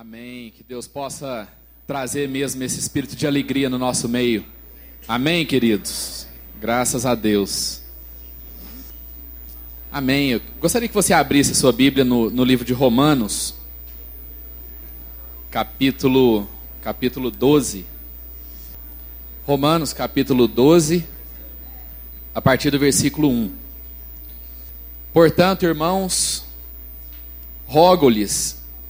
Amém. Que Deus possa trazer mesmo esse espírito de alegria no nosso meio. Amém, queridos. Graças a Deus. Amém. Eu gostaria que você abrisse sua Bíblia no, no livro de Romanos, capítulo, capítulo 12. Romanos, capítulo 12, a partir do versículo 1. Portanto, irmãos, rogo-lhes,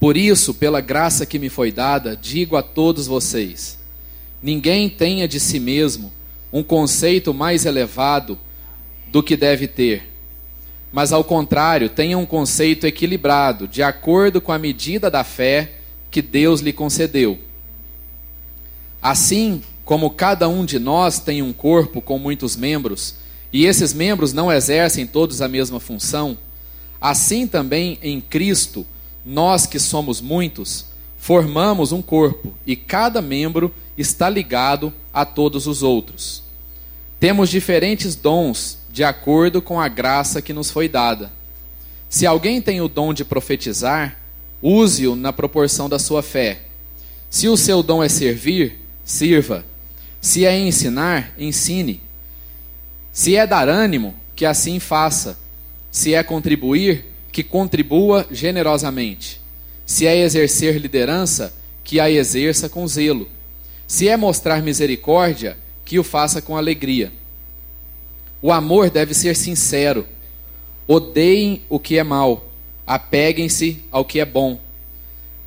Por isso, pela graça que me foi dada, digo a todos vocês: ninguém tenha de si mesmo um conceito mais elevado do que deve ter, mas ao contrário, tenha um conceito equilibrado, de acordo com a medida da fé que Deus lhe concedeu. Assim como cada um de nós tem um corpo com muitos membros, e esses membros não exercem todos a mesma função, assim também em Cristo nós que somos muitos, formamos um corpo e cada membro está ligado a todos os outros. Temos diferentes dons de acordo com a graça que nos foi dada. Se alguém tem o dom de profetizar, use-o na proporção da sua fé. Se o seu dom é servir, sirva. Se é ensinar, ensine. Se é dar ânimo, que assim faça. Se é contribuir, que contribua generosamente. Se é exercer liderança, que a exerça com zelo. Se é mostrar misericórdia, que o faça com alegria. O amor deve ser sincero. Odeiem o que é mal, apeguem-se ao que é bom.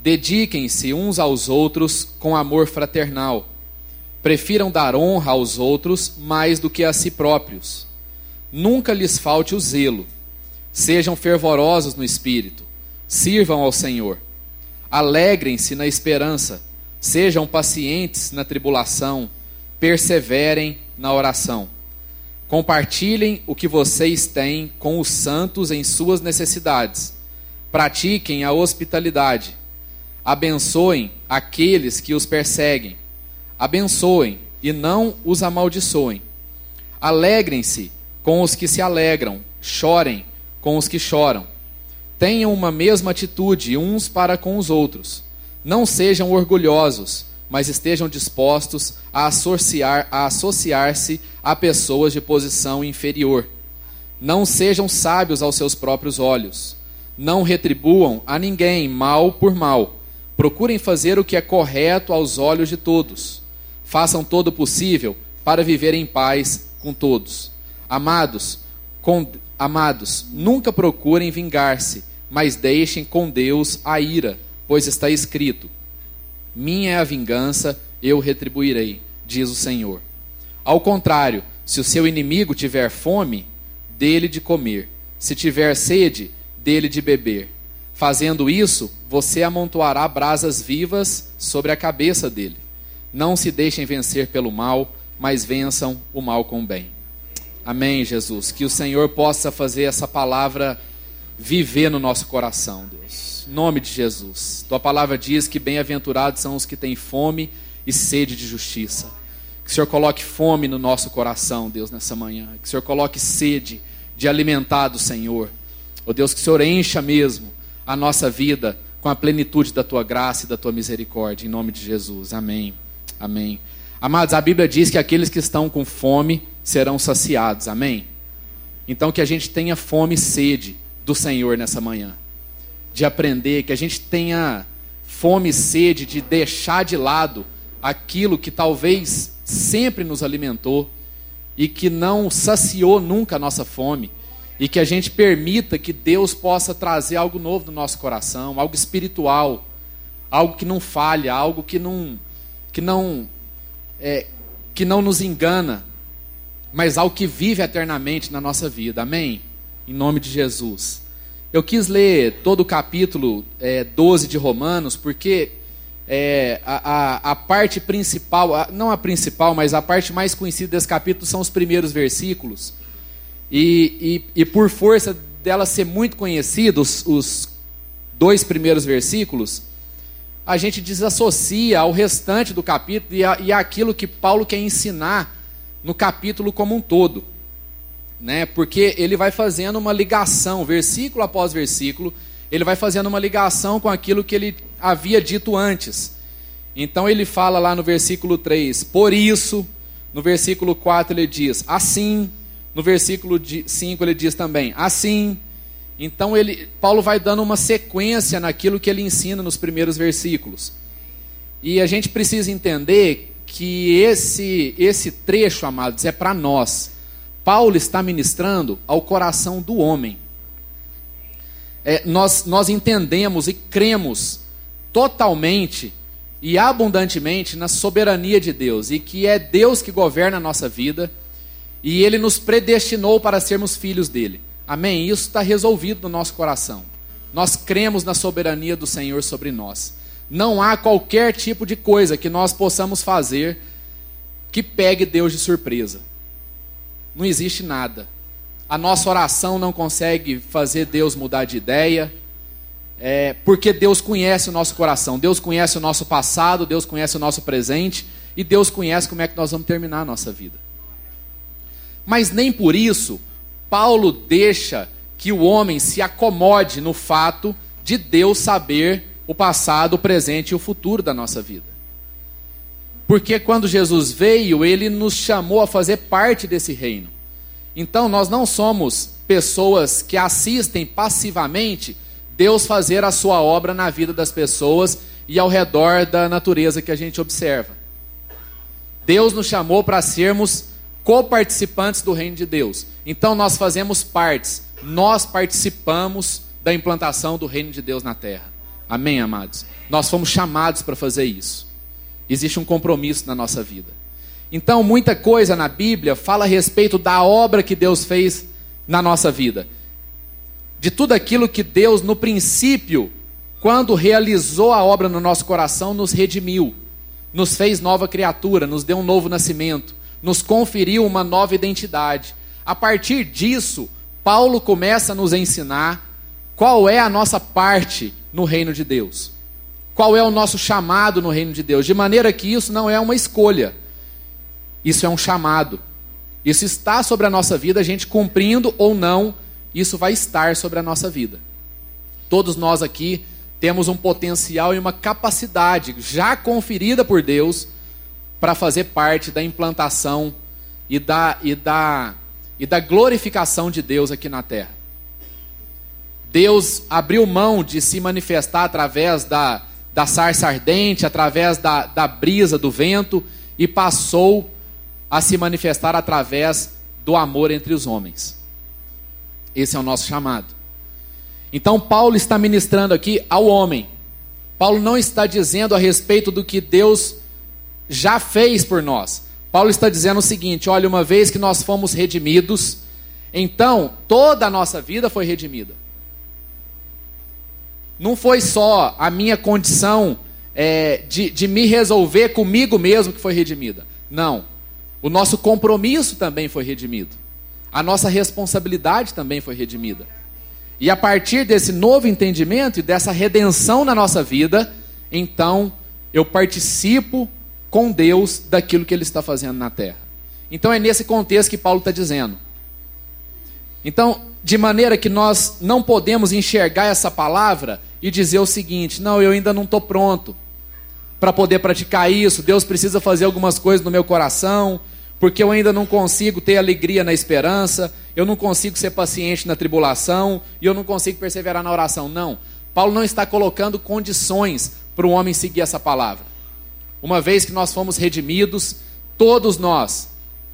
Dediquem-se uns aos outros com amor fraternal. Prefiram dar honra aos outros mais do que a si próprios. Nunca lhes falte o zelo Sejam fervorosos no espírito, sirvam ao Senhor. Alegrem-se na esperança, sejam pacientes na tribulação, perseverem na oração. Compartilhem o que vocês têm com os santos em suas necessidades. Pratiquem a hospitalidade. Abençoem aqueles que os perseguem. Abençoem e não os amaldiçoem. Alegrem-se com os que se alegram. Chorem com os que choram. Tenham uma mesma atitude uns para com os outros. Não sejam orgulhosos, mas estejam dispostos a associar a associar-se a pessoas de posição inferior. Não sejam sábios aos seus próprios olhos. Não retribuam a ninguém mal por mal. Procurem fazer o que é correto aos olhos de todos. Façam todo o possível para viver em paz com todos. Amados, Amados, nunca procurem vingar-se, mas deixem com Deus a ira, pois está escrito: Minha é a vingança, eu retribuirei, diz o Senhor. Ao contrário, se o seu inimigo tiver fome, dele de comer, se tiver sede, dele de beber. Fazendo isso, você amontoará brasas vivas sobre a cabeça dele. Não se deixem vencer pelo mal, mas vençam o mal com o bem. Amém, Jesus. Que o Senhor possa fazer essa palavra viver no nosso coração, Deus. Em nome de Jesus. Tua palavra diz que bem-aventurados são os que têm fome e sede de justiça. Que o Senhor coloque fome no nosso coração, Deus, nessa manhã. Que o Senhor coloque sede de alimentar do Senhor. Oh Deus, que o Senhor encha mesmo a nossa vida com a plenitude da tua graça e da tua misericórdia. Em nome de Jesus. Amém. Amém. Amados, a Bíblia diz que aqueles que estão com fome serão saciados. Amém? Então que a gente tenha fome e sede do Senhor nessa manhã. De aprender, que a gente tenha fome e sede de deixar de lado aquilo que talvez sempre nos alimentou e que não saciou nunca a nossa fome. E que a gente permita que Deus possa trazer algo novo no nosso coração, algo espiritual, algo que não falha, algo que não, que não, é, que não nos engana, mas ao que vive eternamente na nossa vida. Amém? Em nome de Jesus. Eu quis ler todo o capítulo é, 12 de Romanos, porque é, a, a, a, parte principal, a, não a principal, mas a parte mais conhecida desse capítulo são os primeiros versículos. E, e, e por força dela ser muito conhecida, os, os dois primeiros versículos, a gente desassocia ao restante do capítulo e, a, e aquilo que Paulo quer ensinar no capítulo como um todo. Né? Porque ele vai fazendo uma ligação, versículo após versículo, ele vai fazendo uma ligação com aquilo que ele havia dito antes. Então ele fala lá no versículo 3, por isso, no versículo 4 ele diz, assim, no versículo 5 ele diz também, assim, então ele, Paulo vai dando uma sequência naquilo que ele ensina nos primeiros versículos. E a gente precisa entender que esse esse trecho, amados, é para nós. Paulo está ministrando ao coração do homem. É, nós, nós entendemos e cremos totalmente e abundantemente na soberania de Deus e que é Deus que governa a nossa vida e Ele nos predestinou para sermos filhos dele. Amém? Isso está resolvido no nosso coração. Nós cremos na soberania do Senhor sobre nós. Não há qualquer tipo de coisa que nós possamos fazer que pegue Deus de surpresa. Não existe nada. A nossa oração não consegue fazer Deus mudar de ideia, é, porque Deus conhece o nosso coração, Deus conhece o nosso passado, Deus conhece o nosso presente e Deus conhece como é que nós vamos terminar a nossa vida. Mas nem por isso Paulo deixa que o homem se acomode no fato de Deus saber o passado, o presente e o futuro da nossa vida. Porque quando Jesus veio, ele nos chamou a fazer parte desse reino. Então nós não somos pessoas que assistem passivamente Deus fazer a sua obra na vida das pessoas e ao redor da natureza que a gente observa. Deus nos chamou para sermos coparticipantes do reino de Deus. Então nós fazemos partes, nós participamos da implantação do reino de Deus na terra. Amém, amados? Nós fomos chamados para fazer isso. Existe um compromisso na nossa vida. Então, muita coisa na Bíblia fala a respeito da obra que Deus fez na nossa vida. De tudo aquilo que Deus, no princípio, quando realizou a obra no nosso coração, nos redimiu, nos fez nova criatura, nos deu um novo nascimento, nos conferiu uma nova identidade. A partir disso, Paulo começa a nos ensinar qual é a nossa parte no reino de Deus. Qual é o nosso chamado no reino de Deus? De maneira que isso não é uma escolha. Isso é um chamado. Isso está sobre a nossa vida, a gente cumprindo ou não, isso vai estar sobre a nossa vida. Todos nós aqui temos um potencial e uma capacidade já conferida por Deus para fazer parte da implantação e da, e, da, e da glorificação de Deus aqui na terra. Deus abriu mão de se manifestar através da, da sarça ardente, através da, da brisa, do vento, e passou a se manifestar através do amor entre os homens. Esse é o nosso chamado. Então, Paulo está ministrando aqui ao homem. Paulo não está dizendo a respeito do que Deus já fez por nós. Paulo está dizendo o seguinte: olha, uma vez que nós fomos redimidos, então toda a nossa vida foi redimida. Não foi só a minha condição é, de, de me resolver comigo mesmo que foi redimida. Não. O nosso compromisso também foi redimido. A nossa responsabilidade também foi redimida. E a partir desse novo entendimento e dessa redenção na nossa vida, então eu participo com Deus daquilo que ele está fazendo na terra. Então é nesse contexto que Paulo está dizendo. Então, de maneira que nós não podemos enxergar essa palavra e dizer o seguinte: não, eu ainda não estou pronto para poder praticar isso, Deus precisa fazer algumas coisas no meu coração, porque eu ainda não consigo ter alegria na esperança, eu não consigo ser paciente na tribulação e eu não consigo perseverar na oração. Não. Paulo não está colocando condições para o homem seguir essa palavra. Uma vez que nós fomos redimidos, todos nós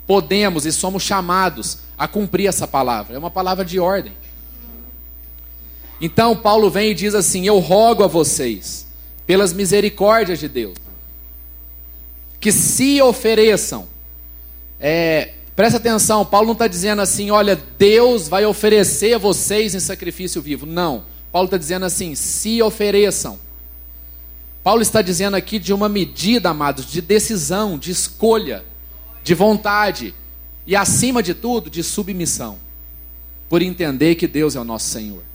podemos e somos chamados a cumprir essa palavra. É uma palavra de ordem. Então Paulo vem e diz assim: Eu rogo a vocês, pelas misericórdias de Deus, que se ofereçam. É, presta atenção, Paulo não está dizendo assim, olha, Deus vai oferecer a vocês em sacrifício vivo. Não. Paulo está dizendo assim: se ofereçam. Paulo está dizendo aqui de uma medida, amados, de decisão, de escolha, de vontade e, acima de tudo, de submissão, por entender que Deus é o nosso Senhor.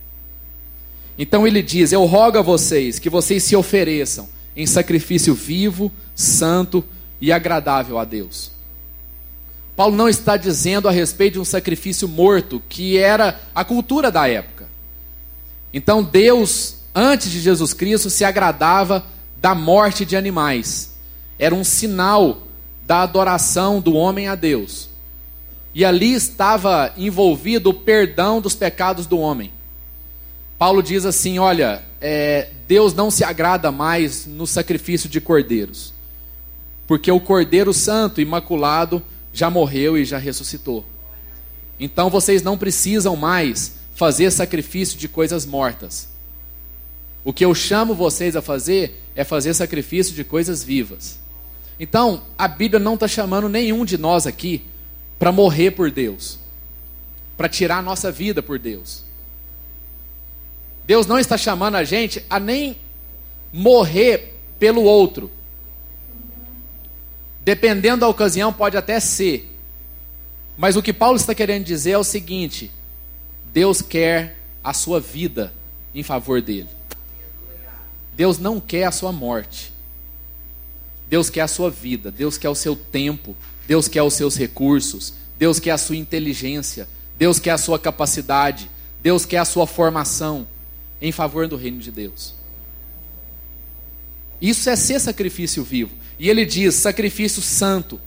Então ele diz: Eu rogo a vocês que vocês se ofereçam em sacrifício vivo, santo e agradável a Deus. Paulo não está dizendo a respeito de um sacrifício morto, que era a cultura da época. Então Deus, antes de Jesus Cristo, se agradava da morte de animais. Era um sinal da adoração do homem a Deus. E ali estava envolvido o perdão dos pecados do homem. Paulo diz assim: olha, é, Deus não se agrada mais no sacrifício de cordeiros, porque o cordeiro santo, imaculado, já morreu e já ressuscitou. Então vocês não precisam mais fazer sacrifício de coisas mortas. O que eu chamo vocês a fazer é fazer sacrifício de coisas vivas. Então, a Bíblia não está chamando nenhum de nós aqui para morrer por Deus, para tirar a nossa vida por Deus. Deus não está chamando a gente a nem morrer pelo outro. Dependendo da ocasião, pode até ser. Mas o que Paulo está querendo dizer é o seguinte: Deus quer a sua vida em favor dele. Deus não quer a sua morte. Deus quer a sua vida, Deus quer o seu tempo, Deus quer os seus recursos, Deus quer a sua inteligência, Deus quer a sua capacidade, Deus quer a sua formação em favor do reino de Deus. Isso é ser sacrifício vivo. E ele diz sacrifício santo.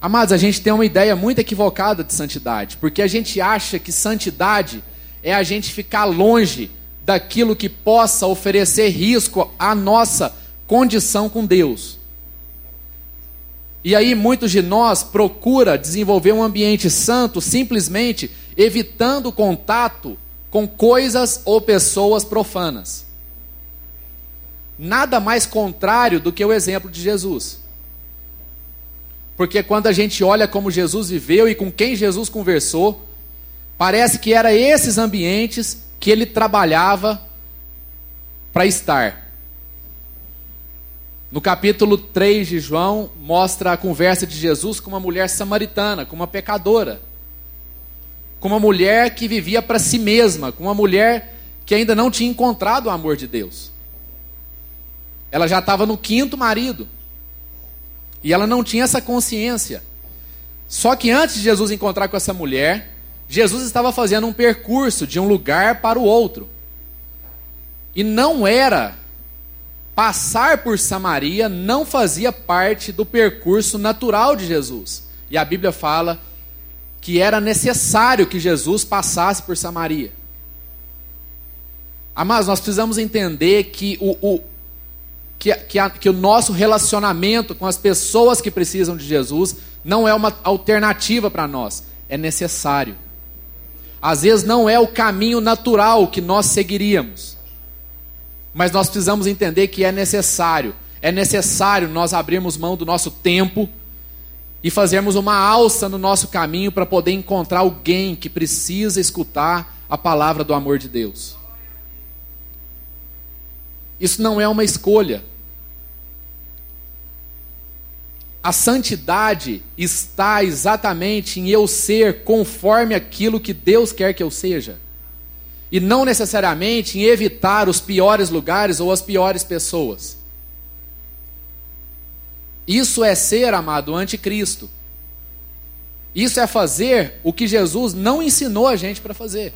Amados, a gente tem uma ideia muito equivocada de santidade, porque a gente acha que santidade é a gente ficar longe daquilo que possa oferecer risco à nossa condição com Deus. E aí muitos de nós procura desenvolver um ambiente santo simplesmente evitando contato com coisas ou pessoas profanas. Nada mais contrário do que o exemplo de Jesus. Porque quando a gente olha como Jesus viveu e com quem Jesus conversou, parece que era esses ambientes que ele trabalhava para estar. No capítulo 3 de João, mostra a conversa de Jesus com uma mulher samaritana, com uma pecadora com uma mulher que vivia para si mesma, com uma mulher que ainda não tinha encontrado o amor de Deus. Ela já estava no quinto marido. E ela não tinha essa consciência. Só que antes de Jesus encontrar com essa mulher, Jesus estava fazendo um percurso de um lugar para o outro. E não era passar por Samaria, não fazia parte do percurso natural de Jesus. E a Bíblia fala que era necessário que Jesus passasse por Samaria. Mas nós precisamos entender que o, o que, que, a, que o nosso relacionamento com as pessoas que precisam de Jesus não é uma alternativa para nós, é necessário. Às vezes não é o caminho natural que nós seguiríamos, mas nós precisamos entender que é necessário. É necessário nós abrirmos mão do nosso tempo, e fazermos uma alça no nosso caminho para poder encontrar alguém que precisa escutar a palavra do amor de Deus. Isso não é uma escolha. A santidade está exatamente em eu ser conforme aquilo que Deus quer que eu seja. E não necessariamente em evitar os piores lugares ou as piores pessoas. Isso é ser, amado, anticristo. Isso é fazer o que Jesus não ensinou a gente para fazer.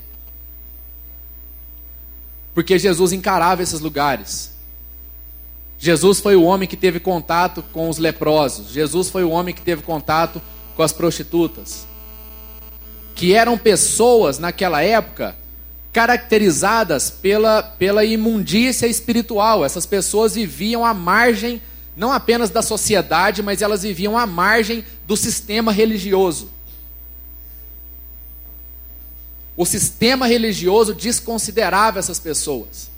Porque Jesus encarava esses lugares. Jesus foi o homem que teve contato com os leprosos. Jesus foi o homem que teve contato com as prostitutas. Que eram pessoas naquela época caracterizadas pela, pela imundícia espiritual. Essas pessoas viviam à margem não apenas da sociedade, mas elas viviam à margem do sistema religioso. O sistema religioso desconsiderava essas pessoas.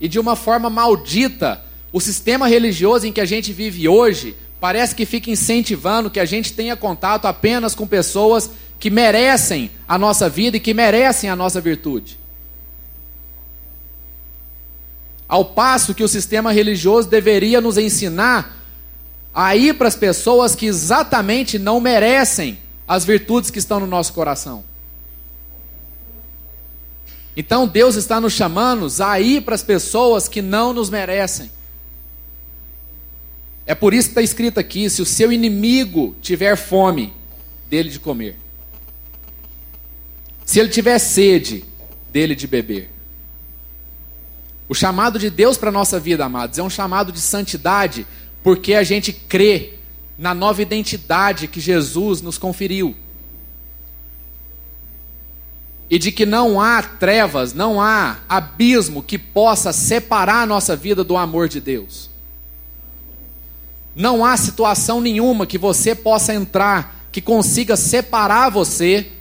E de uma forma maldita, o sistema religioso em que a gente vive hoje parece que fica incentivando que a gente tenha contato apenas com pessoas que merecem a nossa vida e que merecem a nossa virtude. Ao passo que o sistema religioso deveria nos ensinar a ir para as pessoas que exatamente não merecem as virtudes que estão no nosso coração. Então Deus está nos chamando a ir para as pessoas que não nos merecem. É por isso que está escrito aqui: se o seu inimigo tiver fome, dele de comer. Se ele tiver sede, dele de beber. O chamado de Deus para a nossa vida, amados, é um chamado de santidade, porque a gente crê na nova identidade que Jesus nos conferiu. E de que não há trevas, não há abismo que possa separar a nossa vida do amor de Deus. Não há situação nenhuma que você possa entrar que consiga separar você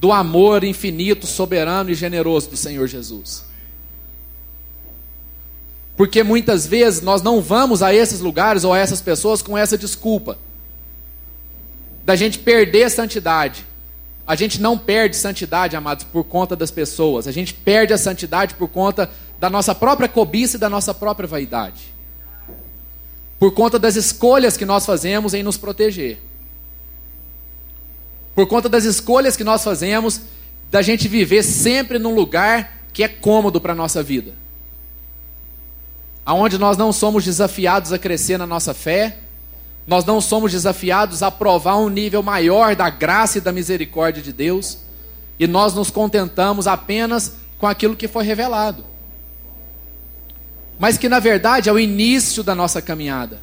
do amor infinito, soberano e generoso do Senhor Jesus. Porque muitas vezes nós não vamos a esses lugares ou a essas pessoas com essa desculpa da gente perder a santidade. A gente não perde santidade, amados, por conta das pessoas. A gente perde a santidade por conta da nossa própria cobiça e da nossa própria vaidade por conta das escolhas que nós fazemos em nos proteger. Por conta das escolhas que nós fazemos da gente viver sempre num lugar que é cômodo para a nossa vida. Aonde nós não somos desafiados a crescer na nossa fé, nós não somos desafiados a provar um nível maior da graça e da misericórdia de Deus, e nós nos contentamos apenas com aquilo que foi revelado mas que na verdade é o início da nossa caminhada.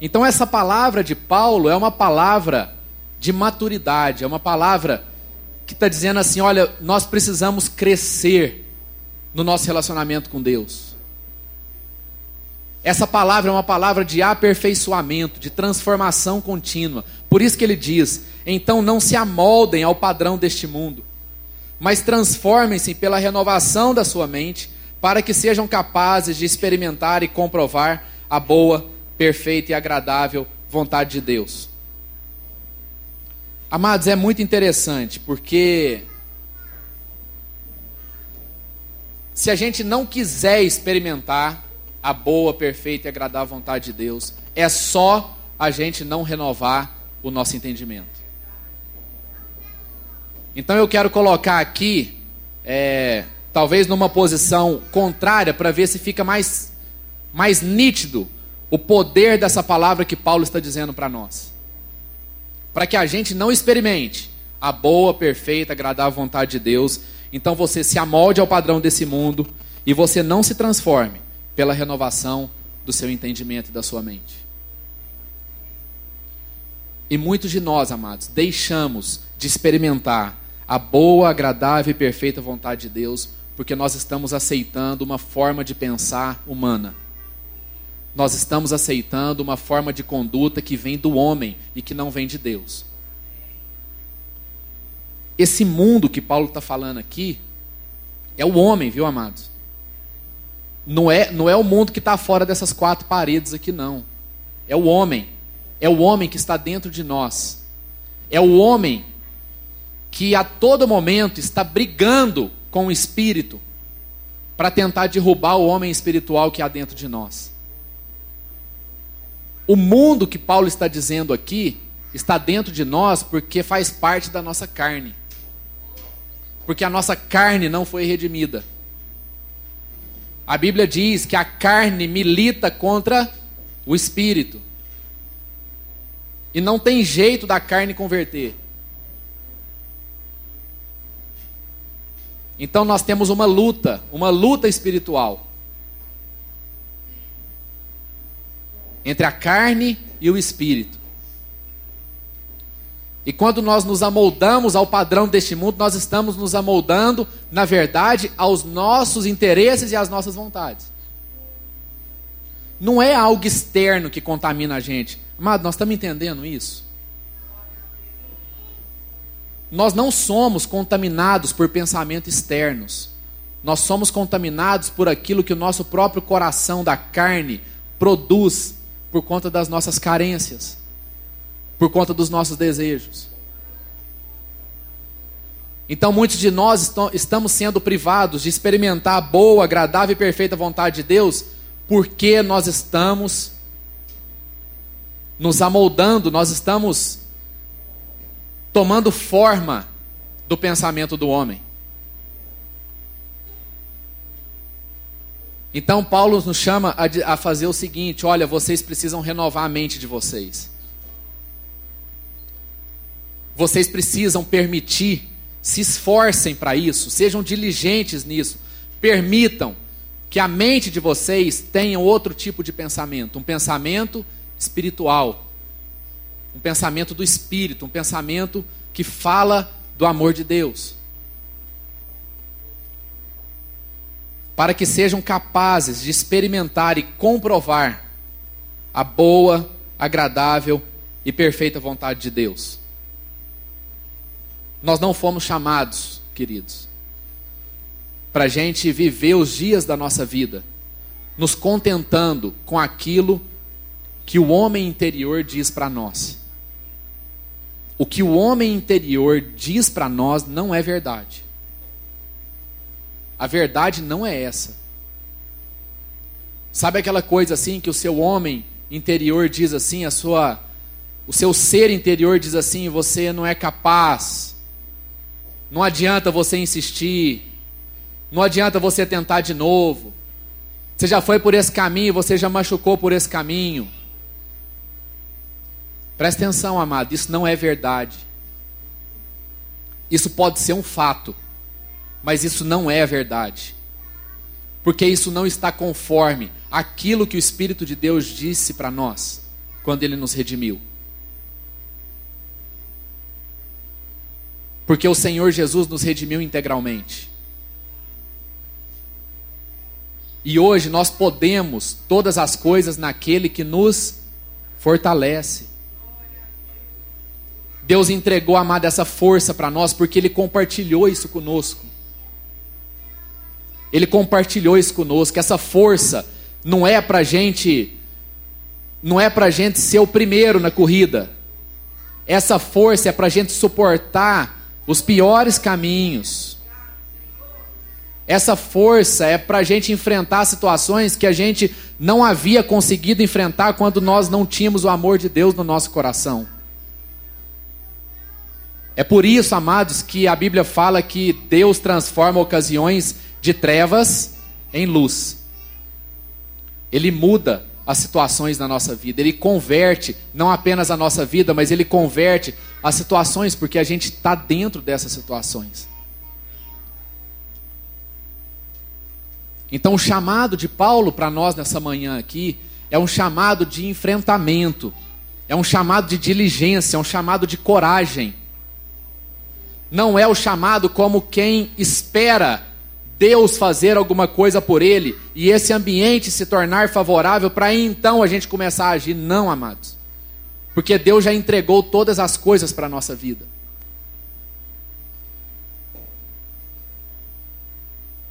Então, essa palavra de Paulo é uma palavra de maturidade, é uma palavra que está dizendo assim: olha, nós precisamos crescer no nosso relacionamento com Deus. Essa palavra é uma palavra de aperfeiçoamento, de transformação contínua. Por isso que ele diz: então não se amoldem ao padrão deste mundo, mas transformem-se pela renovação da sua mente para que sejam capazes de experimentar e comprovar a boa, perfeita e agradável vontade de Deus. Amados, é muito interessante, porque se a gente não quiser experimentar a boa, perfeita e agradável vontade de Deus, é só a gente não renovar o nosso entendimento. Então eu quero colocar aqui é, talvez numa posição contrária, para ver se fica mais, mais nítido o poder dessa palavra que Paulo está dizendo para nós. Para que a gente não experimente a boa, perfeita, agradável vontade de Deus, então você se amolde ao padrão desse mundo e você não se transforme pela renovação do seu entendimento e da sua mente. E muitos de nós, amados, deixamos de experimentar a boa, agradável e perfeita vontade de Deus porque nós estamos aceitando uma forma de pensar humana. Nós estamos aceitando uma forma de conduta que vem do homem e que não vem de Deus. Esse mundo que Paulo está falando aqui é o homem, viu, amados? Não é, não é o mundo que está fora dessas quatro paredes aqui, não. É o homem. É o homem que está dentro de nós. É o homem que a todo momento está brigando com o espírito para tentar derrubar o homem espiritual que há dentro de nós. O mundo que Paulo está dizendo aqui está dentro de nós porque faz parte da nossa carne. Porque a nossa carne não foi redimida. A Bíblia diz que a carne milita contra o espírito. E não tem jeito da carne converter. Então nós temos uma luta, uma luta espiritual entre a carne e o espírito. E quando nós nos amoldamos ao padrão deste mundo, nós estamos nos amoldando, na verdade, aos nossos interesses e às nossas vontades. Não é algo externo que contamina a gente. Amado, nós estamos entendendo isso? Nós não somos contaminados por pensamentos externos. Nós somos contaminados por aquilo que o nosso próprio coração da carne produz por conta das nossas carências, por conta dos nossos desejos. Então muitos de nós estamos sendo privados de experimentar a boa, agradável e perfeita vontade de Deus, porque nós estamos nos amoldando, nós estamos tomando forma do pensamento do homem. Então Paulo nos chama a, fazer o seguinte: olha, vocês precisam renovar a mente de vocês. Vocês precisam permitir, se esforcem para isso, sejam diligentes nisso, permitam que a mente de vocês tenha outro tipo de pensamento, um pensamento espiritual, um pensamento do espírito, um pensamento que fala do amor de Deus. para que sejam capazes de experimentar e comprovar a boa, agradável e perfeita vontade de Deus. Nós não fomos chamados, queridos, para a gente viver os dias da nossa vida nos contentando com aquilo que o homem interior diz para nós. O que o homem interior diz para nós não é verdade. A verdade não é essa. Sabe aquela coisa assim que o seu homem interior diz assim, a sua o seu ser interior diz assim, você não é capaz. Não adianta você insistir. Não adianta você tentar de novo. Você já foi por esse caminho, você já machucou por esse caminho. Presta atenção, amado, isso não é verdade. Isso pode ser um fato mas isso não é verdade. Porque isso não está conforme aquilo que o Espírito de Deus disse para nós quando ele nos redimiu. Porque o Senhor Jesus nos redimiu integralmente. E hoje nós podemos todas as coisas naquele que nos fortalece. Deus entregou, amada, essa força para nós porque Ele compartilhou isso conosco. Ele compartilhou isso conosco. Essa força não é para gente, não é para gente ser o primeiro na corrida. Essa força é para gente suportar os piores caminhos. Essa força é para a gente enfrentar situações que a gente não havia conseguido enfrentar quando nós não tínhamos o amor de Deus no nosso coração. É por isso, amados, que a Bíblia fala que Deus transforma ocasiões de trevas em luz. Ele muda as situações na nossa vida, ele converte não apenas a nossa vida, mas ele converte as situações, porque a gente está dentro dessas situações. Então, o chamado de Paulo para nós nessa manhã aqui é um chamado de enfrentamento, é um chamado de diligência, é um chamado de coragem. Não é o chamado como quem espera Deus fazer alguma coisa por ele e esse ambiente se tornar favorável para então a gente começar a agir. Não, amados. Porque Deus já entregou todas as coisas para a nossa vida.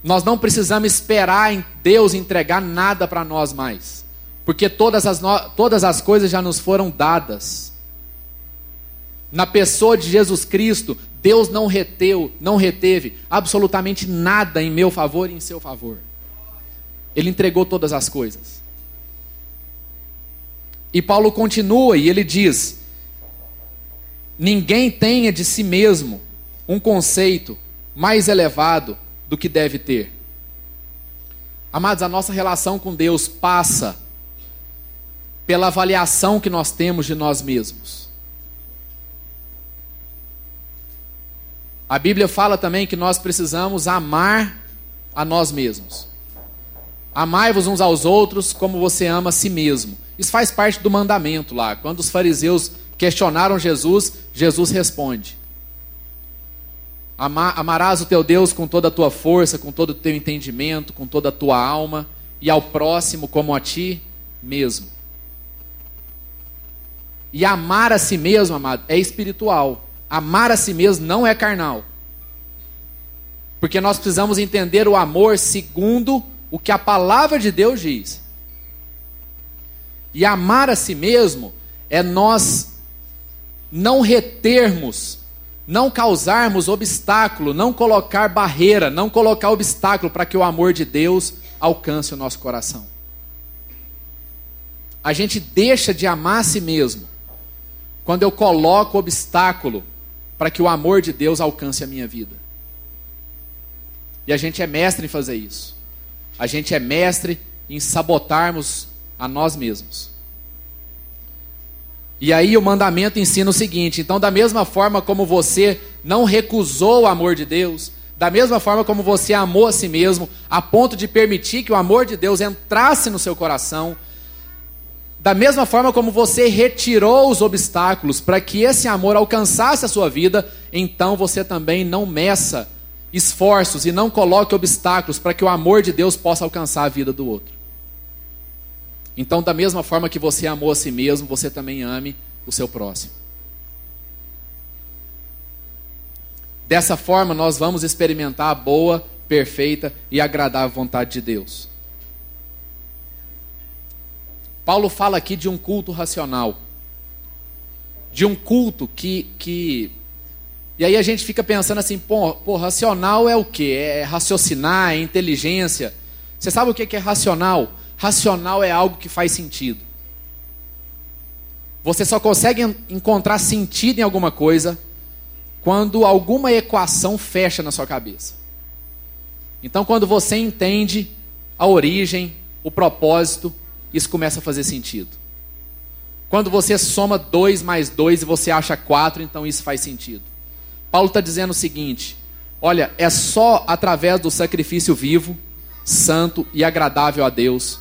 Nós não precisamos esperar em Deus entregar nada para nós mais. Porque todas as, no... todas as coisas já nos foram dadas. Na pessoa de Jesus Cristo, Deus não reteu, não reteve absolutamente nada em meu favor e em seu favor. Ele entregou todas as coisas. E Paulo continua e ele diz: Ninguém tenha de si mesmo um conceito mais elevado do que deve ter. Amados, a nossa relação com Deus passa pela avaliação que nós temos de nós mesmos. A Bíblia fala também que nós precisamos amar a nós mesmos. Amai-vos uns aos outros como você ama a si mesmo. Isso faz parte do mandamento lá. Quando os fariseus questionaram Jesus, Jesus responde: Amarás o teu Deus com toda a tua força, com todo o teu entendimento, com toda a tua alma, e ao próximo como a ti mesmo. E amar a si mesmo, amado, é espiritual. Amar a si mesmo não é carnal. Porque nós precisamos entender o amor segundo o que a palavra de Deus diz. E amar a si mesmo é nós não retermos não causarmos obstáculo, não colocar barreira, não colocar obstáculo para que o amor de Deus alcance o nosso coração. A gente deixa de amar a si mesmo quando eu coloco obstáculo para que o amor de Deus alcance a minha vida. E a gente é mestre em fazer isso. A gente é mestre em sabotarmos a nós mesmos. E aí o mandamento ensina o seguinte: então, da mesma forma como você não recusou o amor de Deus, da mesma forma como você amou a si mesmo, a ponto de permitir que o amor de Deus entrasse no seu coração, da mesma forma como você retirou os obstáculos para que esse amor alcançasse a sua vida, então você também não meça esforços e não coloque obstáculos para que o amor de Deus possa alcançar a vida do outro. Então, da mesma forma que você amou a si mesmo, você também ame o seu próximo. Dessa forma, nós vamos experimentar a boa, perfeita e agradável vontade de Deus. Paulo fala aqui de um culto racional. De um culto que, que e aí a gente fica pensando assim, pô, pô, racional é o quê? É raciocinar, é inteligência. Você sabe o que é racional? Racional é algo que faz sentido. Você só consegue encontrar sentido em alguma coisa quando alguma equação fecha na sua cabeça. Então, quando você entende a origem, o propósito, isso começa a fazer sentido. Quando você soma 2 mais 2 e você acha 4, então isso faz sentido. Paulo está dizendo o seguinte: olha, é só através do sacrifício vivo, santo e agradável a Deus,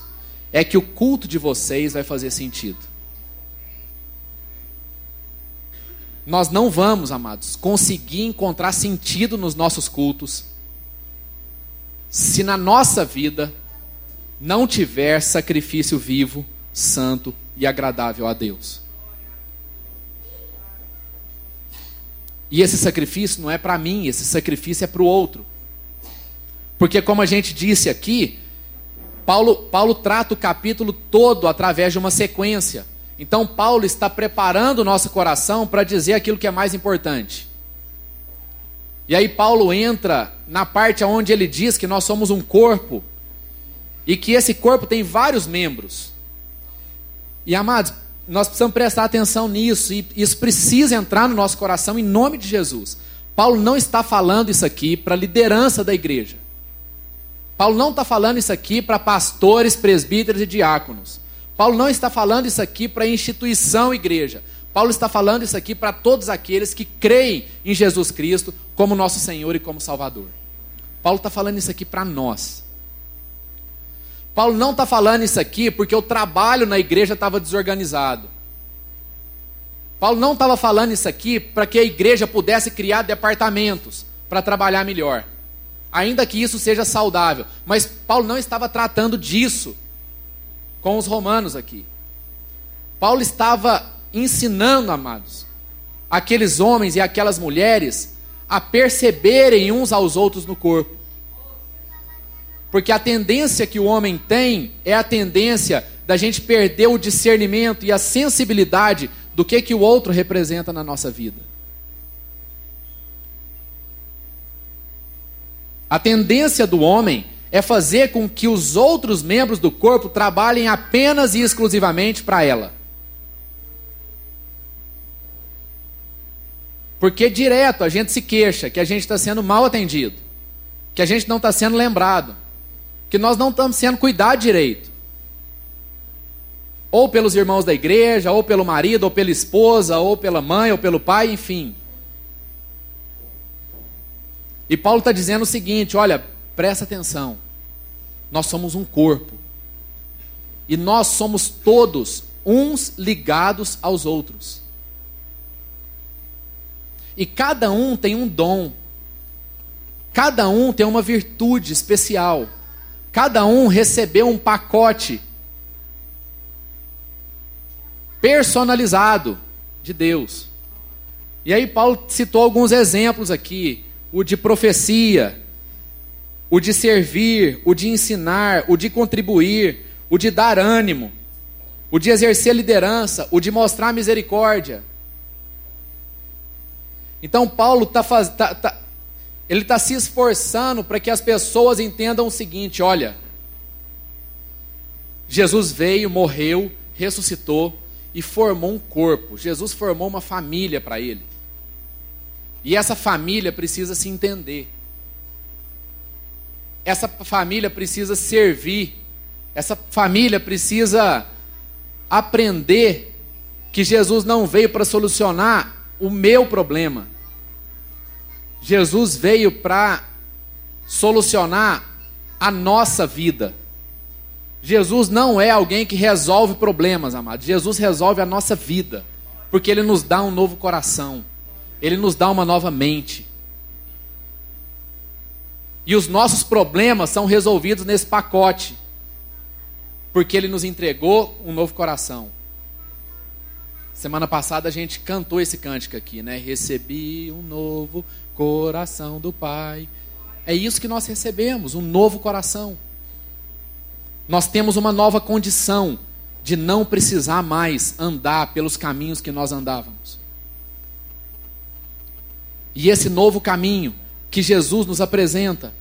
é que o culto de vocês vai fazer sentido. Nós não vamos, amados, conseguir encontrar sentido nos nossos cultos se na nossa vida não tiver sacrifício vivo, santo e agradável a Deus. E esse sacrifício não é para mim, esse sacrifício é para o outro. Porque, como a gente disse aqui, Paulo, Paulo trata o capítulo todo através de uma sequência. Então, Paulo está preparando o nosso coração para dizer aquilo que é mais importante. E aí, Paulo entra na parte onde ele diz que nós somos um corpo e que esse corpo tem vários membros. E amados, nós precisamos prestar atenção nisso, e isso precisa entrar no nosso coração em nome de Jesus. Paulo não está falando isso aqui para a liderança da igreja. Paulo não está falando isso aqui para pastores, presbíteros e diáconos. Paulo não está falando isso aqui para a instituição igreja. Paulo está falando isso aqui para todos aqueles que creem em Jesus Cristo como nosso Senhor e como Salvador. Paulo está falando isso aqui para nós. Paulo não está falando isso aqui porque o trabalho na igreja estava desorganizado. Paulo não estava falando isso aqui para que a igreja pudesse criar departamentos para trabalhar melhor. Ainda que isso seja saudável. Mas Paulo não estava tratando disso com os romanos aqui. Paulo estava ensinando, amados, aqueles homens e aquelas mulheres a perceberem uns aos outros no corpo. Porque a tendência que o homem tem é a tendência da gente perder o discernimento e a sensibilidade do que que o outro representa na nossa vida. A tendência do homem é fazer com que os outros membros do corpo trabalhem apenas e exclusivamente para ela. Porque direto a gente se queixa que a gente está sendo mal atendido, que a gente não está sendo lembrado, que nós não estamos sendo cuidados direito. Ou pelos irmãos da igreja, ou pelo marido, ou pela esposa, ou pela mãe, ou pelo pai, enfim. E Paulo está dizendo o seguinte: olha, presta atenção. Nós somos um corpo. E nós somos todos uns ligados aos outros. E cada um tem um dom. Cada um tem uma virtude especial. Cada um recebeu um pacote personalizado de Deus. E aí Paulo citou alguns exemplos aqui: o de profecia, o de servir, o de ensinar, o de contribuir, o de dar ânimo, o de exercer liderança, o de mostrar misericórdia. Então Paulo está tá, tá, ele está se esforçando para que as pessoas entendam o seguinte: olha, Jesus veio, morreu, ressuscitou e formou um corpo. Jesus formou uma família para ele. E essa família precisa se entender. Essa família precisa servir. Essa família precisa aprender que Jesus não veio para solucionar o meu problema. Jesus veio para solucionar a nossa vida. Jesus não é alguém que resolve problemas, amados. Jesus resolve a nossa vida, porque Ele nos dá um novo coração, Ele nos dá uma nova mente. E os nossos problemas são resolvidos nesse pacote, porque Ele nos entregou um novo coração. Semana passada a gente cantou esse cântico aqui, né? Recebi um novo coração do Pai. É isso que nós recebemos, um novo coração. Nós temos uma nova condição de não precisar mais andar pelos caminhos que nós andávamos. E esse novo caminho que Jesus nos apresenta,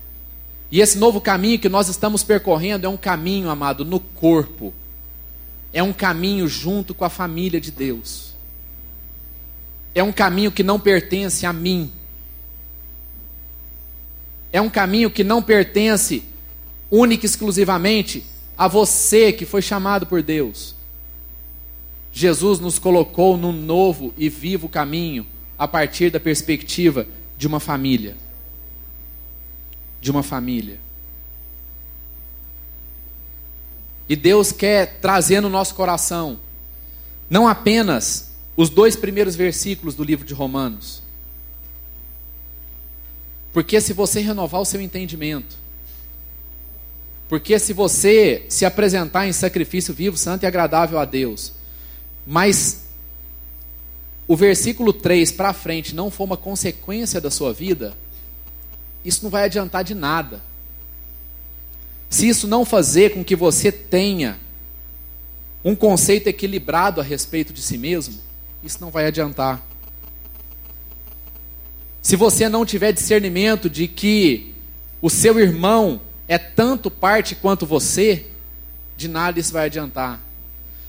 e esse novo caminho que nós estamos percorrendo é um caminho, amado, no corpo. É um caminho junto com a família de Deus. É um caminho que não pertence a mim. É um caminho que não pertence única e exclusivamente a você que foi chamado por Deus. Jesus nos colocou num novo e vivo caminho a partir da perspectiva de uma família. De uma família. E Deus quer trazer no nosso coração não apenas os dois primeiros versículos do livro de Romanos. Porque se você renovar o seu entendimento, porque se você se apresentar em sacrifício vivo, santo e agradável a Deus, mas o versículo 3 para frente não for uma consequência da sua vida, isso não vai adiantar de nada. Se isso não fazer com que você tenha um conceito equilibrado a respeito de si mesmo, isso não vai adiantar. Se você não tiver discernimento de que o seu irmão é tanto parte quanto você, de nada isso vai adiantar.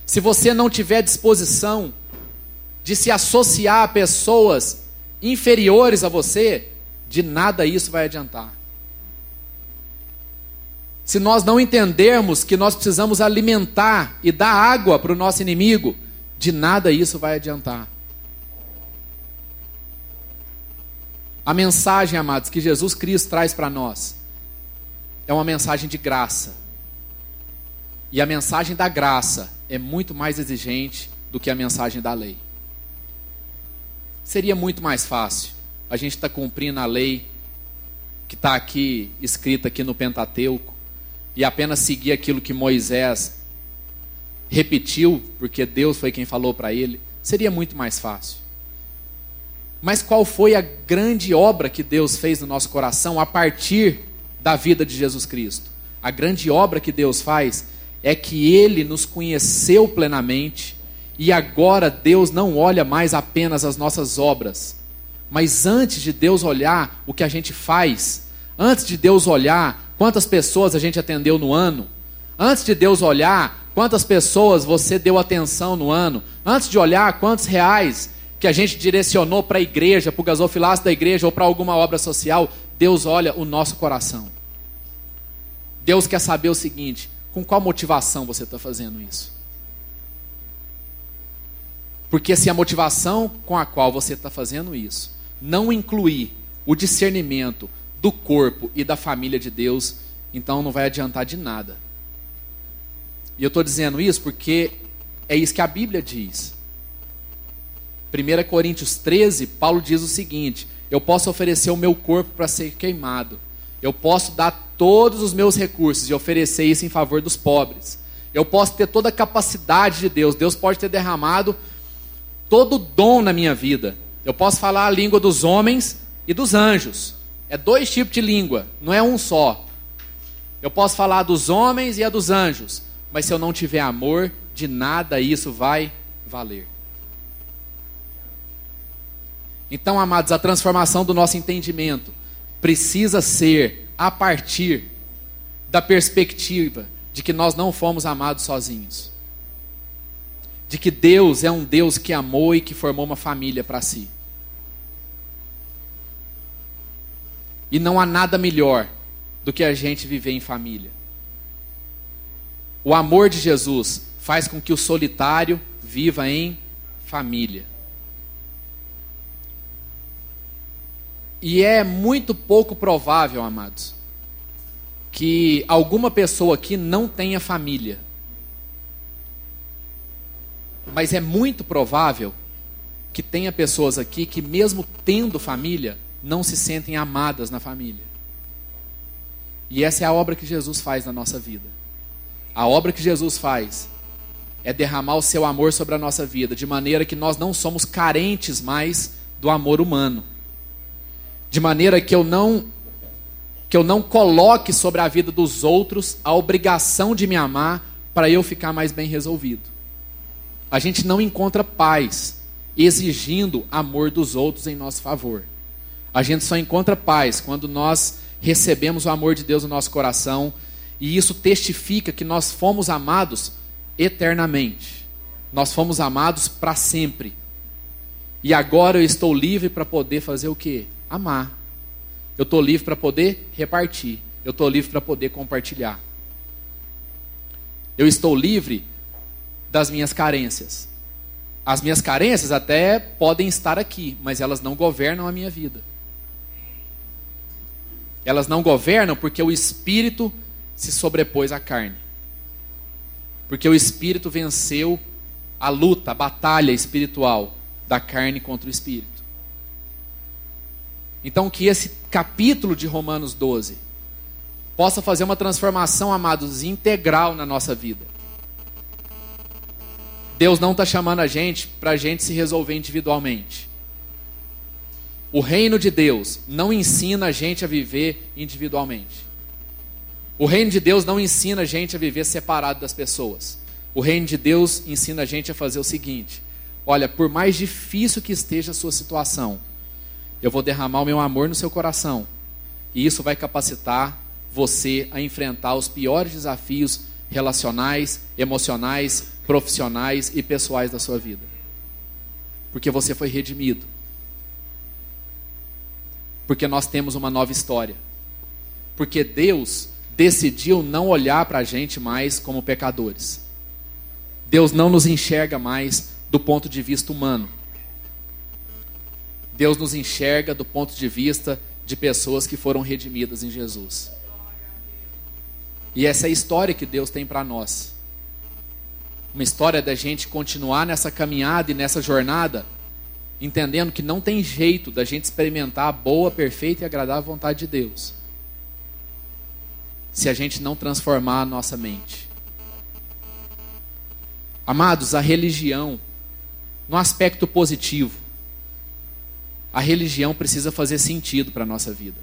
Se você não tiver disposição de se associar a pessoas inferiores a você, de nada isso vai adiantar. Se nós não entendermos que nós precisamos alimentar e dar água para o nosso inimigo, de nada isso vai adiantar. A mensagem, amados, que Jesus Cristo traz para nós é uma mensagem de graça. E a mensagem da graça é muito mais exigente do que a mensagem da lei. Seria muito mais fácil a gente estar tá cumprindo a lei que está aqui escrita aqui no Pentateuco e apenas seguir aquilo que Moisés repetiu, porque Deus foi quem falou para ele, seria muito mais fácil. Mas qual foi a grande obra que Deus fez no nosso coração a partir da vida de Jesus Cristo. A grande obra que Deus faz é que ele nos conheceu plenamente e agora Deus não olha mais apenas as nossas obras, mas antes de Deus olhar o que a gente faz, antes de Deus olhar quantas pessoas a gente atendeu no ano, antes de Deus olhar quantas pessoas você deu atenção no ano, antes de olhar quantos reais que a gente direcionou para a igreja, para o gasofilaço da igreja ou para alguma obra social, Deus olha o nosso coração. Deus quer saber o seguinte: com qual motivação você está fazendo isso? Porque se a motivação com a qual você está fazendo isso não incluir o discernimento do corpo e da família de Deus, então não vai adiantar de nada. E eu estou dizendo isso porque é isso que a Bíblia diz. 1 Coríntios 13, Paulo diz o seguinte: Eu posso oferecer o meu corpo para ser queimado, eu posso dar todos os meus recursos e oferecer isso em favor dos pobres. Eu posso ter toda a capacidade de Deus. Deus pode ter derramado todo o dom na minha vida. Eu posso falar a língua dos homens e dos anjos. É dois tipos de língua, não é um só. Eu posso falar dos homens e a dos anjos, mas se eu não tiver amor, de nada isso vai valer. Então, amados, a transformação do nosso entendimento precisa ser a partir da perspectiva de que nós não fomos amados sozinhos. De que Deus é um Deus que amou e que formou uma família para si. E não há nada melhor do que a gente viver em família. O amor de Jesus faz com que o solitário viva em família. E é muito pouco provável, amados, que alguma pessoa aqui não tenha família. Mas é muito provável que tenha pessoas aqui que, mesmo tendo família, não se sentem amadas na família. E essa é a obra que Jesus faz na nossa vida. A obra que Jesus faz é derramar o seu amor sobre a nossa vida, de maneira que nós não somos carentes mais do amor humano de maneira que eu não que eu não coloque sobre a vida dos outros a obrigação de me amar para eu ficar mais bem resolvido. A gente não encontra paz exigindo amor dos outros em nosso favor. A gente só encontra paz quando nós recebemos o amor de Deus no nosso coração e isso testifica que nós fomos amados eternamente. Nós fomos amados para sempre. E agora eu estou livre para poder fazer o quê? Amar. Eu estou livre para poder repartir. Eu estou livre para poder compartilhar. Eu estou livre das minhas carências. As minhas carências até podem estar aqui, mas elas não governam a minha vida. Elas não governam porque o espírito se sobrepôs à carne. Porque o espírito venceu a luta, a batalha espiritual da carne contra o espírito. Então, que esse capítulo de Romanos 12 possa fazer uma transformação, amados, integral na nossa vida. Deus não está chamando a gente para a gente se resolver individualmente. O reino de Deus não ensina a gente a viver individualmente. O reino de Deus não ensina a gente a viver separado das pessoas. O reino de Deus ensina a gente a fazer o seguinte: olha, por mais difícil que esteja a sua situação, eu vou derramar o meu amor no seu coração. E isso vai capacitar você a enfrentar os piores desafios relacionais, emocionais, profissionais e pessoais da sua vida. Porque você foi redimido. Porque nós temos uma nova história. Porque Deus decidiu não olhar para a gente mais como pecadores. Deus não nos enxerga mais do ponto de vista humano. Deus nos enxerga do ponto de vista de pessoas que foram redimidas em Jesus. E essa é a história que Deus tem para nós. Uma história da gente continuar nessa caminhada e nessa jornada, entendendo que não tem jeito da gente experimentar a boa, perfeita e agradável vontade de Deus, se a gente não transformar a nossa mente. Amados, a religião, no aspecto positivo, a religião precisa fazer sentido para a nossa vida.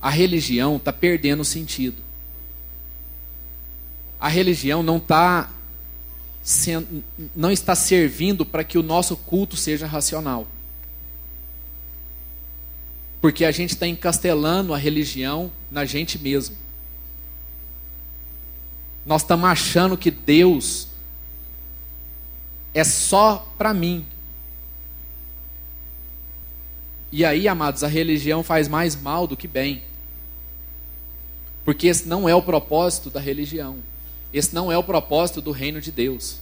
A religião está perdendo sentido. A religião não está não está servindo para que o nosso culto seja racional. Porque a gente está encastelando a religião na gente mesmo. Nós estamos achando que Deus é só para mim, e aí, amados, a religião faz mais mal do que bem. Porque esse não é o propósito da religião. Esse não é o propósito do reino de Deus.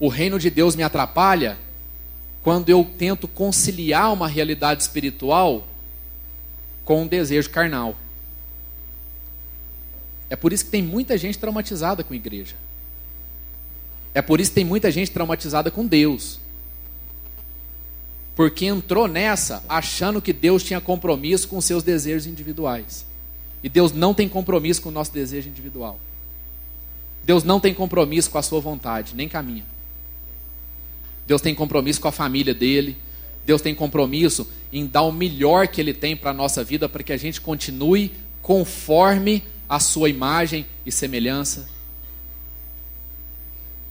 O reino de Deus me atrapalha quando eu tento conciliar uma realidade espiritual com um desejo carnal. É por isso que tem muita gente traumatizada com a igreja. É por isso que tem muita gente traumatizada com Deus. Porque entrou nessa achando que Deus tinha compromisso com seus desejos individuais. E Deus não tem compromisso com o nosso desejo individual. Deus não tem compromisso com a sua vontade, nem com a minha. Deus tem compromisso com a família dele. Deus tem compromisso em dar o melhor que ele tem para a nossa vida para que a gente continue conforme a sua imagem e semelhança.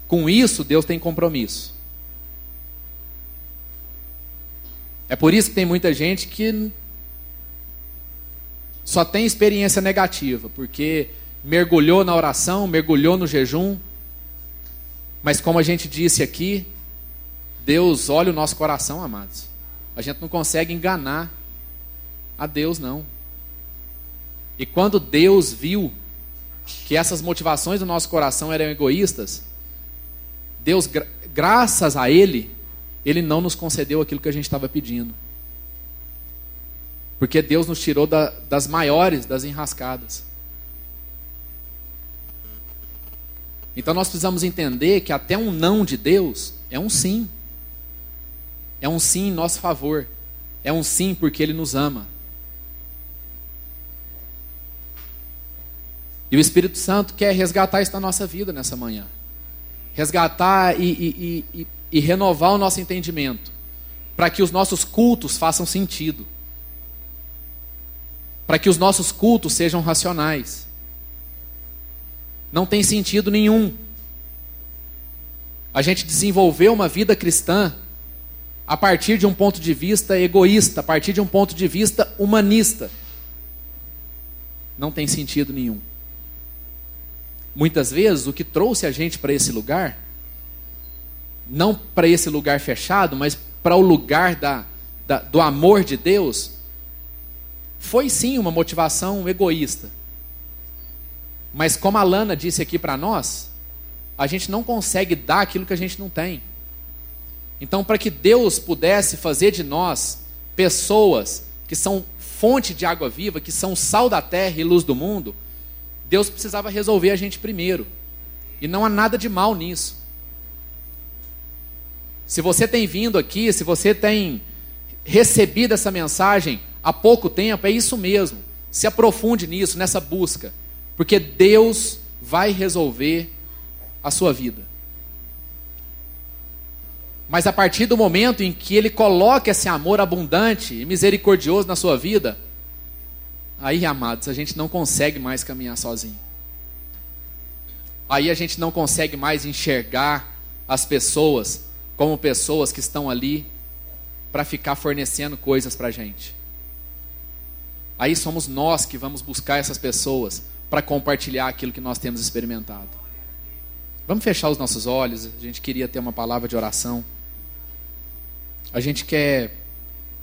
Com isso, Deus tem compromisso. É por isso que tem muita gente que só tem experiência negativa, porque mergulhou na oração, mergulhou no jejum. Mas como a gente disse aqui, Deus olha o nosso coração, amados. A gente não consegue enganar a Deus, não. E quando Deus viu que essas motivações do nosso coração eram egoístas, Deus, gra graças a Ele, Ele não nos concedeu aquilo que a gente estava pedindo. Porque Deus nos tirou da, das maiores das enrascadas. Então nós precisamos entender que até um não de Deus é um sim. É um sim em nosso favor. É um sim porque Ele nos ama. E o Espírito Santo quer resgatar isso nossa vida nessa manhã. Resgatar e, e, e, e renovar o nosso entendimento. Para que os nossos cultos façam sentido para que os nossos cultos sejam racionais. Não tem sentido nenhum a gente desenvolver uma vida cristã a partir de um ponto de vista egoísta, a partir de um ponto de vista humanista. Não tem sentido nenhum. Muitas vezes o que trouxe a gente para esse lugar, não para esse lugar fechado, mas para o lugar da, da, do amor de Deus, foi sim uma motivação egoísta. Mas como a Lana disse aqui para nós, a gente não consegue dar aquilo que a gente não tem. Então, para que Deus pudesse fazer de nós pessoas que são fonte de água viva, que são sal da terra e luz do mundo, Deus precisava resolver a gente primeiro. E não há nada de mal nisso. Se você tem vindo aqui, se você tem recebido essa mensagem há pouco tempo, é isso mesmo. Se aprofunde nisso, nessa busca, porque Deus vai resolver a sua vida. Mas a partir do momento em que Ele coloca esse amor abundante e misericordioso na sua vida, aí, amados, a gente não consegue mais caminhar sozinho. Aí a gente não consegue mais enxergar as pessoas como pessoas que estão ali para ficar fornecendo coisas para a gente. Aí somos nós que vamos buscar essas pessoas para compartilhar aquilo que nós temos experimentado. Vamos fechar os nossos olhos, a gente queria ter uma palavra de oração. A gente quer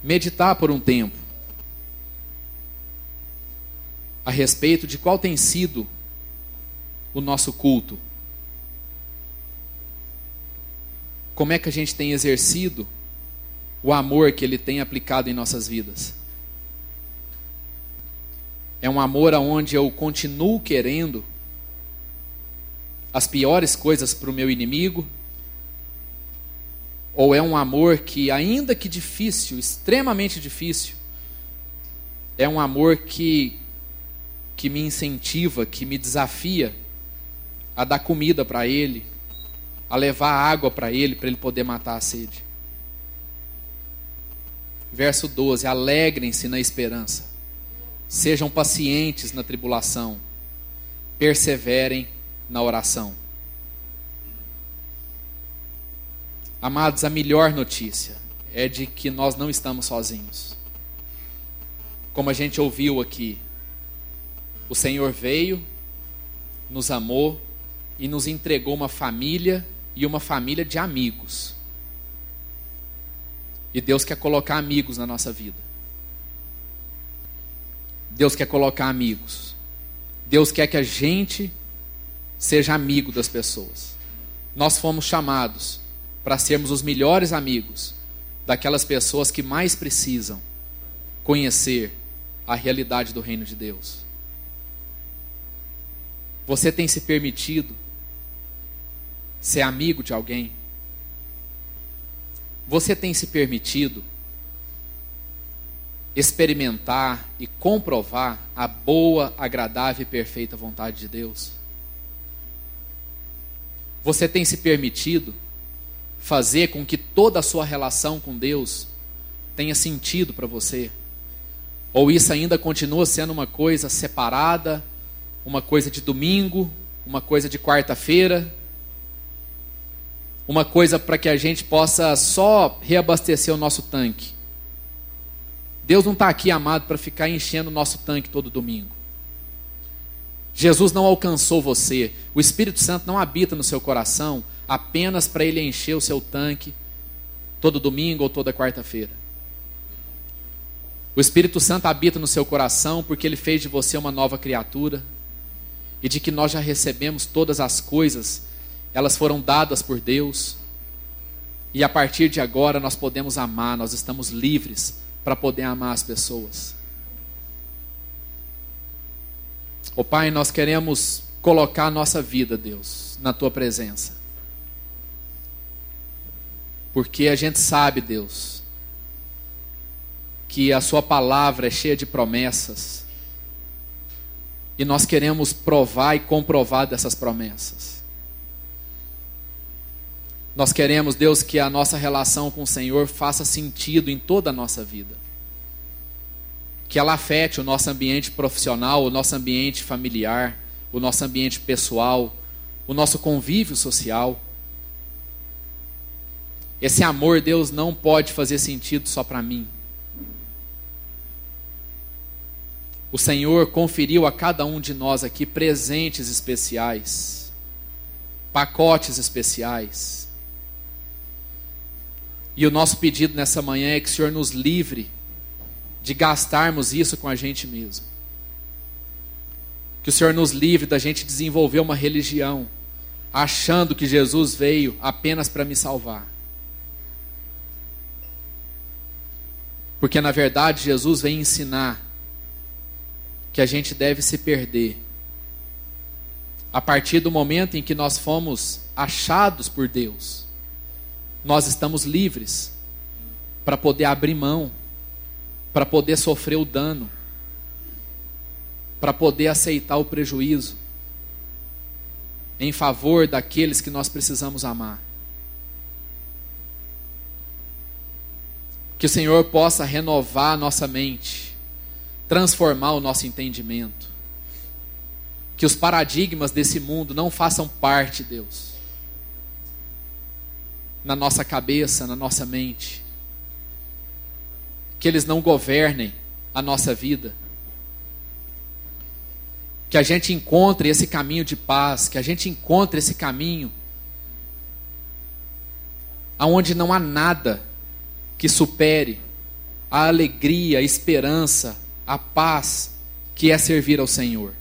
meditar por um tempo a respeito de qual tem sido o nosso culto. Como é que a gente tem exercido o amor que ele tem aplicado em nossas vidas? É um amor aonde eu continuo querendo as piores coisas para o meu inimigo? Ou é um amor que, ainda que difícil, extremamente difícil, é um amor que, que me incentiva, que me desafia a dar comida para ele, a levar água para ele, para ele poder matar a sede? Verso 12: Alegrem-se na esperança Sejam pacientes na tribulação, perseverem na oração. Amados, a melhor notícia é de que nós não estamos sozinhos. Como a gente ouviu aqui, o Senhor veio, nos amou e nos entregou uma família e uma família de amigos. E Deus quer colocar amigos na nossa vida. Deus quer colocar amigos. Deus quer que a gente seja amigo das pessoas. Nós fomos chamados para sermos os melhores amigos daquelas pessoas que mais precisam conhecer a realidade do reino de Deus. Você tem se permitido ser amigo de alguém? Você tem se permitido experimentar e comprovar a boa, agradável e perfeita vontade de Deus? Você tem se permitido fazer com que toda a sua relação com Deus tenha sentido para você? Ou isso ainda continua sendo uma coisa separada, uma coisa de domingo, uma coisa de quarta-feira? Uma coisa para que a gente possa só reabastecer o nosso tanque. Deus não está aqui, amado, para ficar enchendo o nosso tanque todo domingo. Jesus não alcançou você. O Espírito Santo não habita no seu coração apenas para ele encher o seu tanque todo domingo ou toda quarta-feira. O Espírito Santo habita no seu coração porque ele fez de você uma nova criatura e de que nós já recebemos todas as coisas, elas foram dadas por Deus. E a partir de agora nós podemos amar, nós estamos livres para poder amar as pessoas. Ô oh, Pai, nós queremos colocar a nossa vida, Deus, na tua presença. Porque a gente sabe, Deus, que a Sua palavra é cheia de promessas. E nós queremos provar e comprovar dessas promessas. Nós queremos, Deus, que a nossa relação com o Senhor faça sentido em toda a nossa vida. Que ela afete o nosso ambiente profissional, o nosso ambiente familiar, o nosso ambiente pessoal, o nosso convívio social. Esse amor, Deus, não pode fazer sentido só para mim. O Senhor conferiu a cada um de nós aqui presentes especiais, pacotes especiais. E o nosso pedido nessa manhã é que o Senhor nos livre de gastarmos isso com a gente mesmo. Que o Senhor nos livre da gente desenvolver uma religião, achando que Jesus veio apenas para me salvar. Porque na verdade Jesus vem ensinar que a gente deve se perder. A partir do momento em que nós fomos achados por Deus nós estamos livres para poder abrir mão, para poder sofrer o dano, para poder aceitar o prejuízo em favor daqueles que nós precisamos amar. Que o Senhor possa renovar a nossa mente, transformar o nosso entendimento. Que os paradigmas desse mundo não façam parte, Deus, na nossa cabeça, na nossa mente. Que eles não governem a nossa vida. Que a gente encontre esse caminho de paz, que a gente encontre esse caminho aonde não há nada que supere a alegria, a esperança, a paz que é servir ao Senhor.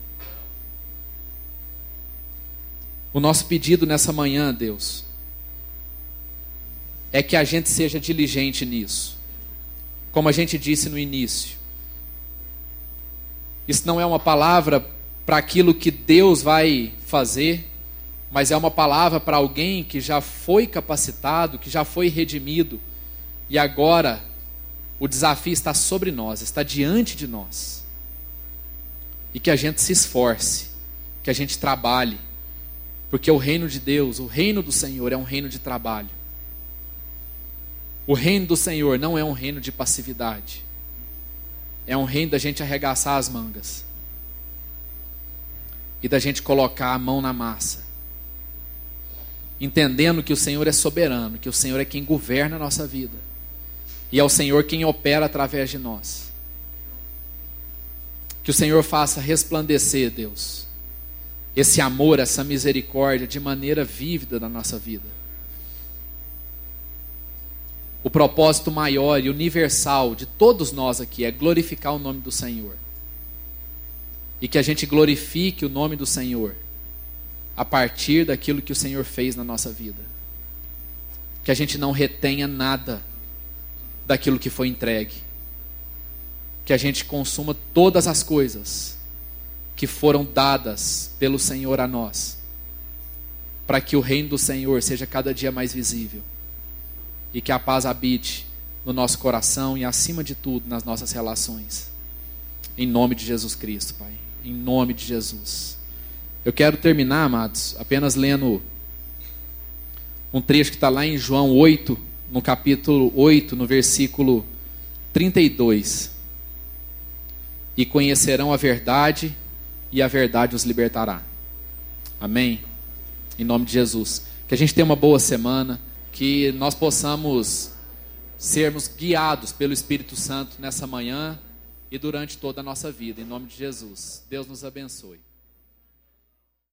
O nosso pedido nessa manhã, Deus, é que a gente seja diligente nisso. Como a gente disse no início. Isso não é uma palavra para aquilo que Deus vai fazer, mas é uma palavra para alguém que já foi capacitado, que já foi redimido, e agora o desafio está sobre nós, está diante de nós. E que a gente se esforce, que a gente trabalhe, porque o reino de Deus, o reino do Senhor é um reino de trabalho. O reino do Senhor não é um reino de passividade. É um reino da gente arregaçar as mangas. E da gente colocar a mão na massa. Entendendo que o Senhor é soberano, que o Senhor é quem governa a nossa vida. E é o Senhor quem opera através de nós. Que o Senhor faça resplandecer, Deus, esse amor, essa misericórdia de maneira vívida na nossa vida o propósito maior e universal de todos nós aqui é glorificar o nome do Senhor. E que a gente glorifique o nome do Senhor a partir daquilo que o Senhor fez na nossa vida. Que a gente não retenha nada daquilo que foi entregue. Que a gente consuma todas as coisas que foram dadas pelo Senhor a nós, para que o reino do Senhor seja cada dia mais visível e que a paz habite no nosso coração e, acima de tudo, nas nossas relações. Em nome de Jesus Cristo, Pai. Em nome de Jesus. Eu quero terminar, amados, apenas lendo um trecho que está lá em João 8, no capítulo 8, no versículo 32. E conhecerão a verdade, e a verdade os libertará. Amém? Em nome de Jesus. Que a gente tenha uma boa semana, que nós possamos sermos guiados pelo Espírito Santo nessa manhã e durante toda a nossa vida. Em nome de Jesus. Deus nos abençoe.